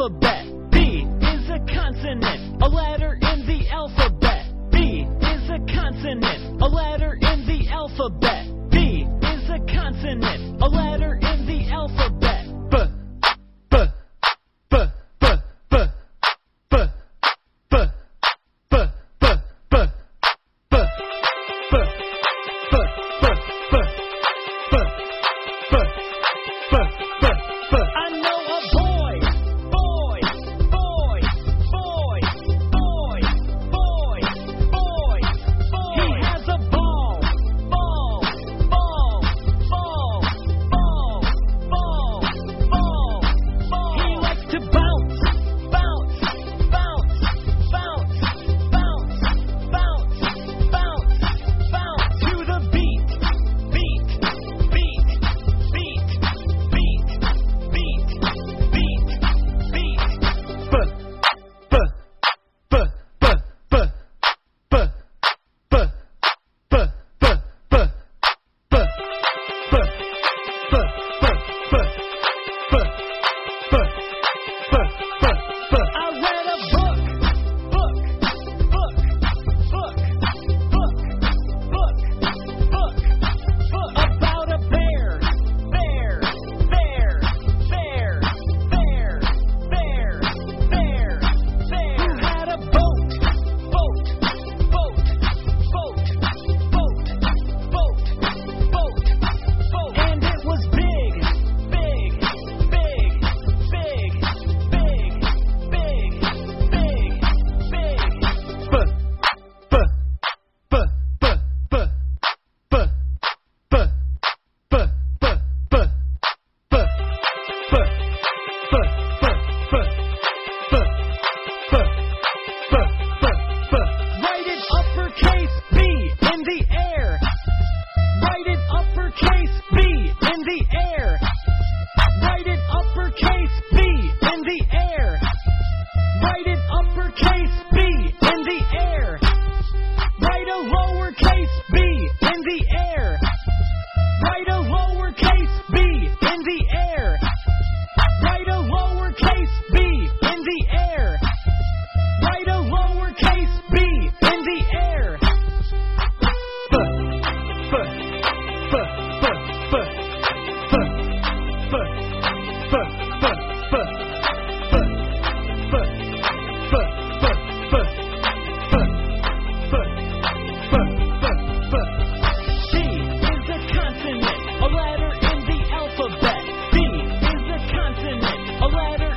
alphabet. B is a consonant, a letter in the alphabet. B is a consonant, a letter in the alphabet. B is a consonant, a letter in the alphabet. the air. Write it uppercase B in the air. Write it uppercase B in the air. letter.